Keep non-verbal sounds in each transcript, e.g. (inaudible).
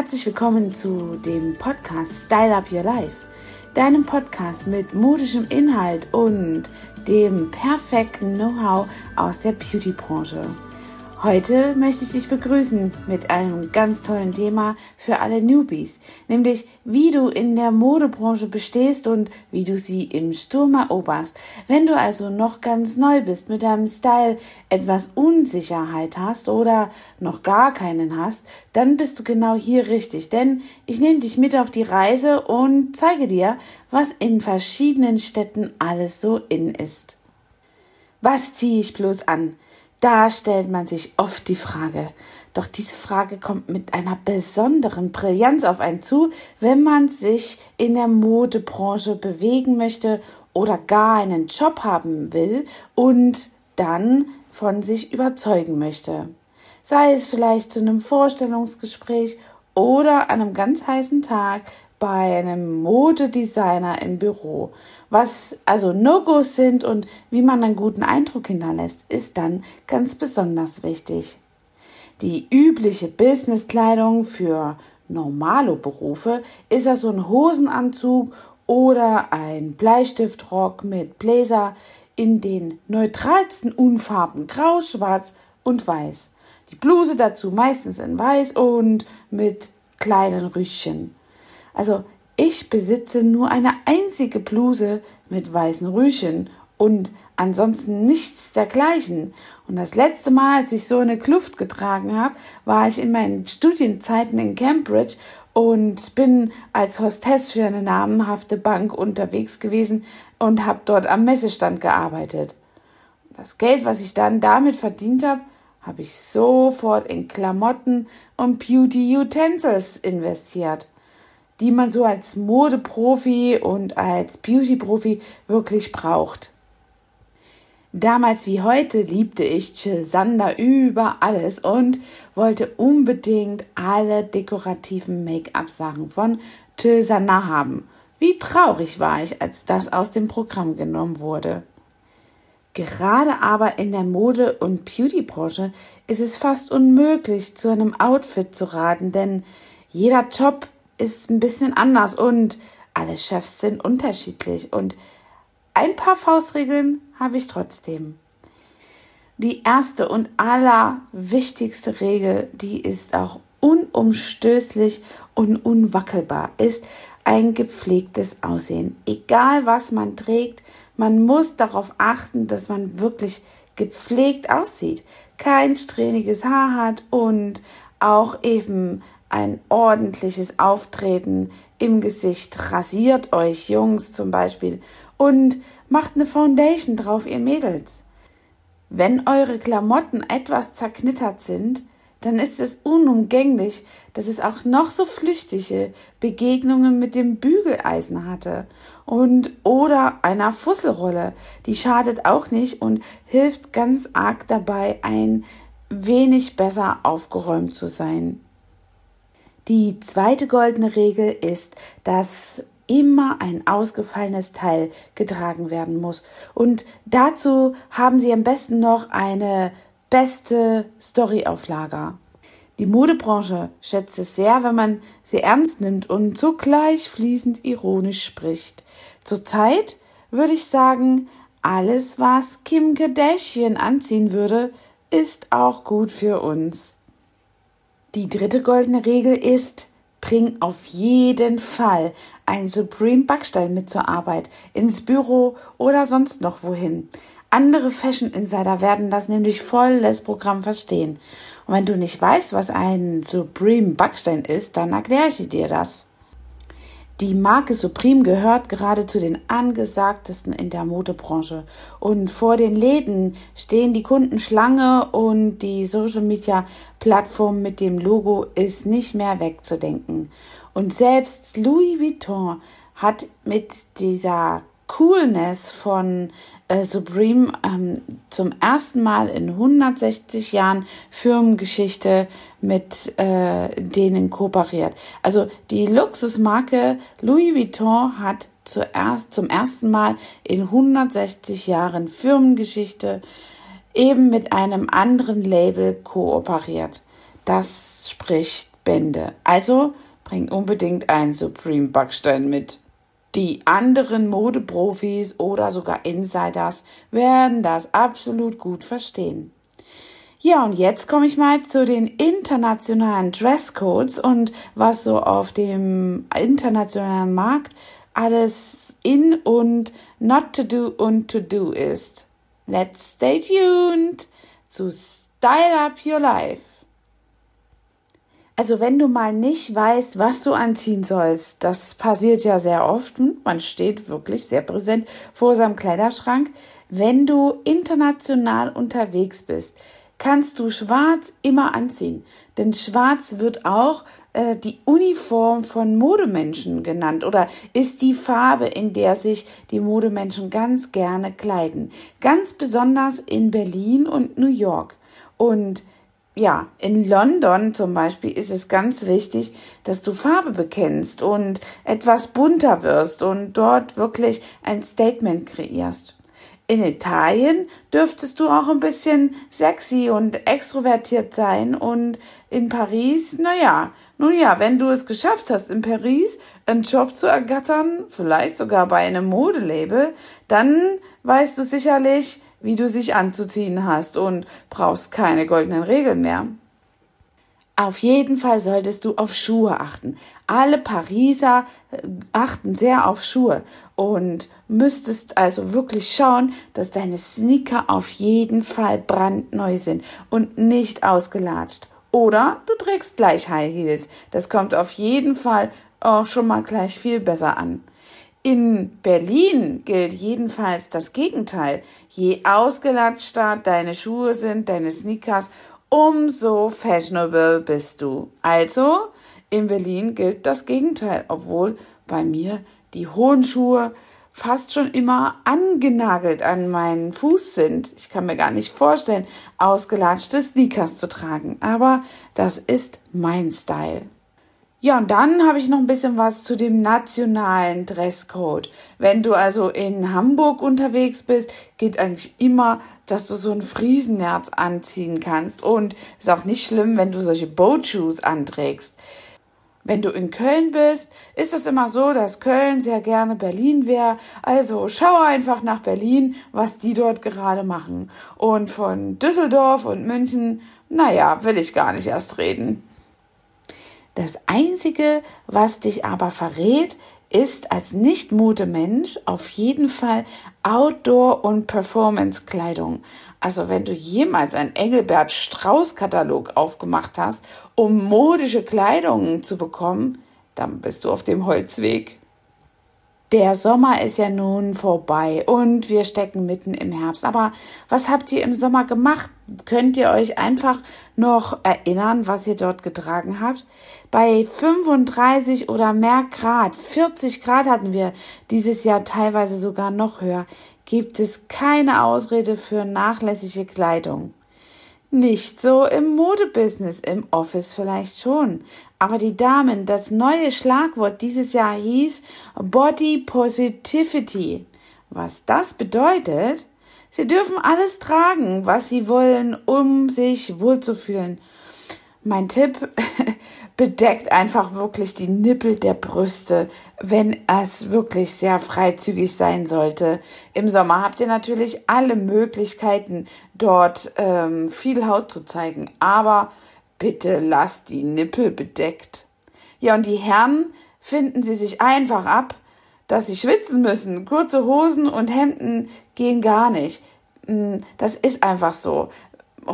Herzlich willkommen zu dem Podcast Style Up Your Life, deinem Podcast mit modischem Inhalt und dem perfekten Know-how aus der Beauty-Branche. Heute möchte ich dich begrüßen mit einem ganz tollen Thema für alle Newbies, nämlich wie du in der Modebranche bestehst und wie du sie im Sturm eroberst. Wenn du also noch ganz neu bist, mit deinem Style etwas Unsicherheit hast oder noch gar keinen hast, dann bist du genau hier richtig, denn ich nehme dich mit auf die Reise und zeige dir, was in verschiedenen Städten alles so in ist. Was ziehe ich bloß an? Da stellt man sich oft die Frage. Doch diese Frage kommt mit einer besonderen Brillanz auf einen zu, wenn man sich in der Modebranche bewegen möchte oder gar einen Job haben will und dann von sich überzeugen möchte. Sei es vielleicht zu einem Vorstellungsgespräch oder an einem ganz heißen Tag bei einem Modedesigner im Büro. Was also No-Gos sind und wie man einen guten Eindruck hinterlässt, ist dann ganz besonders wichtig. Die übliche Businesskleidung für normale Berufe ist also ein Hosenanzug oder ein Bleistiftrock mit Bläser in den neutralsten Unfarben Grau, Schwarz und Weiß. Die Bluse dazu meistens in Weiß und mit kleinen Rüschen. Also ich besitze nur eine einzige Bluse mit weißen Rüschen und ansonsten nichts dergleichen. Und das letzte Mal, als ich so eine Kluft getragen habe, war ich in meinen Studienzeiten in Cambridge und bin als Hostess für eine namenhafte Bank unterwegs gewesen und habe dort am Messestand gearbeitet. Das Geld, was ich dann damit verdient habe, habe ich sofort in Klamotten und Beauty Utensils investiert die man so als Modeprofi und als Beautyprofi wirklich braucht. Damals wie heute liebte ich Jill Sander über alles und wollte unbedingt alle dekorativen Make-up-Sachen von Jill Sander haben. Wie traurig war ich, als das aus dem Programm genommen wurde. Gerade aber in der Mode- und Beauty-Branche ist es fast unmöglich, zu einem Outfit zu raten, denn jeder Job ist ein bisschen anders und alle Chefs sind unterschiedlich und ein paar Faustregeln habe ich trotzdem. Die erste und allerwichtigste Regel, die ist auch unumstößlich und unwackelbar, ist ein gepflegtes Aussehen. Egal was man trägt, man muss darauf achten, dass man wirklich gepflegt aussieht, kein strähniges Haar hat und auch eben ein ordentliches Auftreten im Gesicht. Rasiert euch, Jungs zum Beispiel, und macht eine Foundation drauf, ihr Mädels. Wenn eure Klamotten etwas zerknittert sind, dann ist es unumgänglich, dass es auch noch so flüchtige Begegnungen mit dem Bügeleisen hatte und oder einer Fusselrolle. Die schadet auch nicht und hilft ganz arg dabei, ein wenig besser aufgeräumt zu sein. Die zweite goldene Regel ist, dass immer ein ausgefallenes Teil getragen werden muss. Und dazu haben Sie am besten noch eine beste Storyauflager. Die Modebranche schätzt es sehr, wenn man sie ernst nimmt und zugleich fließend ironisch spricht. Zurzeit würde ich sagen, alles, was Kim Kardashian anziehen würde, ist auch gut für uns. Die dritte goldene Regel ist, bring auf jeden Fall ein Supreme Backstein mit zur Arbeit, ins Büro oder sonst noch wohin. Andere Fashion Insider werden das nämlich volles Programm verstehen. Und wenn du nicht weißt, was ein Supreme Backstein ist, dann erkläre ich dir das. Die Marke Supreme gehört gerade zu den angesagtesten in der Modebranche. Und vor den Läden stehen die Kunden Schlange und die Social Media Plattform mit dem Logo ist nicht mehr wegzudenken. Und selbst Louis Vuitton hat mit dieser Coolness von äh, Supreme ähm, zum ersten Mal in 160 Jahren Firmengeschichte mit äh, denen kooperiert. Also die Luxusmarke Louis Vuitton hat zuerst, zum ersten Mal in 160 Jahren Firmengeschichte eben mit einem anderen Label kooperiert. Das spricht Bände. Also bring unbedingt einen Supreme Backstein mit. Die anderen Modeprofis oder sogar Insiders werden das absolut gut verstehen. Ja, und jetzt komme ich mal zu den internationalen Dresscodes und was so auf dem internationalen Markt alles in und not to do und to do ist. Let's stay tuned zu Style Up Your Life. Also wenn du mal nicht weißt, was du anziehen sollst, das passiert ja sehr oft, hm, man steht wirklich sehr präsent vor seinem Kleiderschrank. Wenn du international unterwegs bist, kannst du schwarz immer anziehen. Denn schwarz wird auch äh, die Uniform von Modemenschen genannt oder ist die Farbe, in der sich die Modemenschen ganz gerne kleiden. Ganz besonders in Berlin und New York. Und ja, in London zum Beispiel ist es ganz wichtig, dass du Farbe bekennst und etwas bunter wirst und dort wirklich ein Statement kreierst. In Italien dürftest du auch ein bisschen sexy und extrovertiert sein und in Paris, naja, nun ja, wenn du es geschafft hast, in Paris einen Job zu ergattern, vielleicht sogar bei einem Modelabel, dann weißt du sicherlich, wie du sich anzuziehen hast und brauchst keine goldenen Regeln mehr. Auf jeden Fall solltest du auf Schuhe achten. Alle Pariser äh, achten sehr auf Schuhe und müsstest also wirklich schauen, dass deine Sneaker auf jeden Fall brandneu sind und nicht ausgelatscht. Oder du trägst gleich High Heels. Das kommt auf jeden Fall auch schon mal gleich viel besser an. In Berlin gilt jedenfalls das Gegenteil. Je ausgelatschter deine Schuhe sind, deine Sneakers, umso fashionable bist du. Also, in Berlin gilt das Gegenteil, obwohl bei mir die hohen Schuhe fast schon immer angenagelt an meinen Fuß sind. Ich kann mir gar nicht vorstellen, ausgelatschte Sneakers zu tragen, aber das ist mein Style. Ja, und dann habe ich noch ein bisschen was zu dem nationalen Dresscode. Wenn du also in Hamburg unterwegs bist, geht eigentlich immer, dass du so ein Friesennerz anziehen kannst. Und ist auch nicht schlimm, wenn du solche Boat Shoes anträgst. Wenn du in Köln bist, ist es immer so, dass Köln sehr gerne Berlin wäre. Also schau einfach nach Berlin, was die dort gerade machen. Und von Düsseldorf und München, naja, will ich gar nicht erst reden. Das Einzige, was dich aber verrät, ist als Nicht-Modemensch auf jeden Fall Outdoor- und Performance-Kleidung. Also wenn du jemals einen Engelbert Strauß-Katalog aufgemacht hast, um modische Kleidung zu bekommen, dann bist du auf dem Holzweg. Der Sommer ist ja nun vorbei und wir stecken mitten im Herbst. Aber was habt ihr im Sommer gemacht? Könnt ihr euch einfach noch erinnern, was ihr dort getragen habt? Bei 35 oder mehr Grad, 40 Grad hatten wir dieses Jahr teilweise sogar noch höher, gibt es keine Ausrede für nachlässige Kleidung. Nicht so im Modebusiness, im Office vielleicht schon. Aber die Damen, das neue Schlagwort dieses Jahr hieß Body Positivity. Was das bedeutet? Sie dürfen alles tragen, was sie wollen, um sich wohlzufühlen. Mein Tipp, (laughs) bedeckt einfach wirklich die Nippel der Brüste, wenn es wirklich sehr freizügig sein sollte. Im Sommer habt ihr natürlich alle Möglichkeiten, dort ähm, viel Haut zu zeigen, aber bitte lasst die Nippel bedeckt. Ja, und die Herren finden sie sich einfach ab, dass sie schwitzen müssen. Kurze Hosen und Hemden gehen gar nicht. Hm, das ist einfach so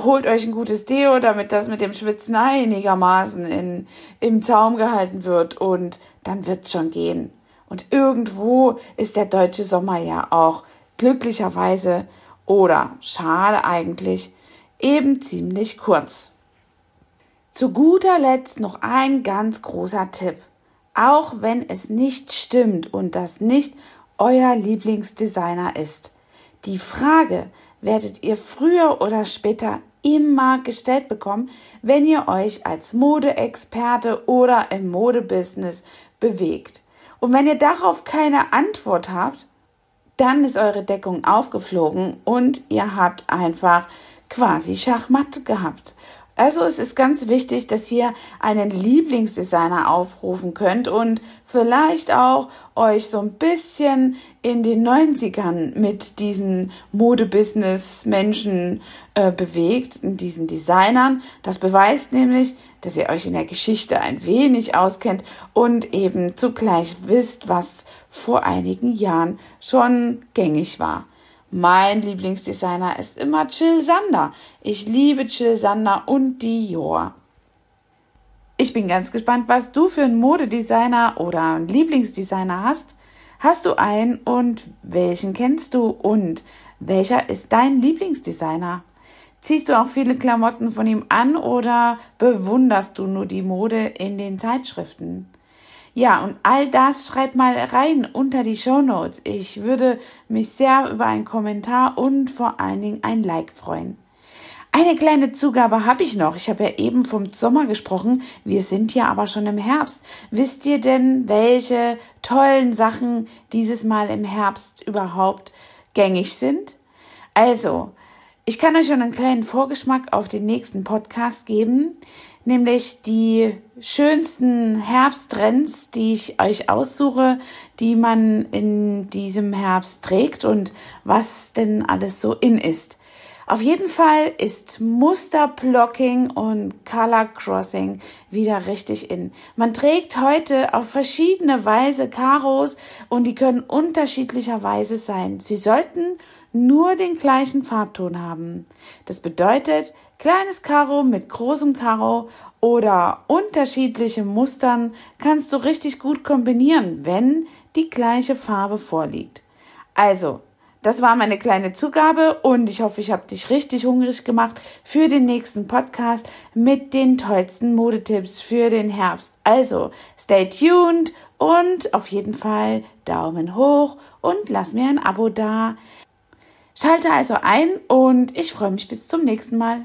holt euch ein gutes Deo, damit das mit dem Schwitzen einigermaßen in, im Zaum gehalten wird und dann wird's schon gehen. Und irgendwo ist der deutsche Sommer ja auch glücklicherweise oder schade eigentlich eben ziemlich kurz. Zu guter Letzt noch ein ganz großer Tipp. Auch wenn es nicht stimmt und das nicht euer Lieblingsdesigner ist. Die Frage, werdet ihr früher oder später immer gestellt bekommen, wenn ihr euch als Modeexperte oder im Modebusiness bewegt. Und wenn ihr darauf keine Antwort habt, dann ist eure Deckung aufgeflogen und ihr habt einfach quasi Schachmatt gehabt. Also es ist ganz wichtig, dass ihr einen Lieblingsdesigner aufrufen könnt und vielleicht auch euch so ein bisschen in den 90ern mit diesen Modebusiness-Menschen äh, bewegt, in diesen Designern. Das beweist nämlich, dass ihr euch in der Geschichte ein wenig auskennt und eben zugleich wisst, was vor einigen Jahren schon gängig war. Mein Lieblingsdesigner ist immer Jill Sander. Ich liebe Jill Sander und Dior. Ich bin ganz gespannt, was du für einen Modedesigner oder einen Lieblingsdesigner hast. Hast du einen und welchen kennst du und welcher ist dein Lieblingsdesigner? Ziehst du auch viele Klamotten von ihm an oder bewunderst du nur die Mode in den Zeitschriften? Ja, und all das schreib mal rein unter die Show Notes. Ich würde mich sehr über einen Kommentar und vor allen Dingen ein Like freuen. Eine kleine Zugabe habe ich noch. Ich habe ja eben vom Sommer gesprochen. Wir sind ja aber schon im Herbst. Wisst ihr denn, welche tollen Sachen dieses Mal im Herbst überhaupt gängig sind? Also, ich kann euch schon einen kleinen Vorgeschmack auf den nächsten Podcast geben nämlich die schönsten Herbsttrends, die ich euch aussuche, die man in diesem Herbst trägt und was denn alles so in ist. Auf jeden Fall ist Musterblocking und Color Crossing wieder richtig in. Man trägt heute auf verschiedene Weise Karos und die können unterschiedlicherweise sein. Sie sollten nur den gleichen Farbton haben. Das bedeutet, kleines Karo mit großem Karo oder unterschiedliche Mustern kannst du richtig gut kombinieren, wenn die gleiche Farbe vorliegt. Also, das war meine kleine Zugabe und ich hoffe, ich habe dich richtig hungrig gemacht für den nächsten Podcast mit den tollsten Modetipps für den Herbst. Also, stay tuned und auf jeden Fall Daumen hoch und lass mir ein Abo da. Schalte also ein und ich freue mich bis zum nächsten Mal.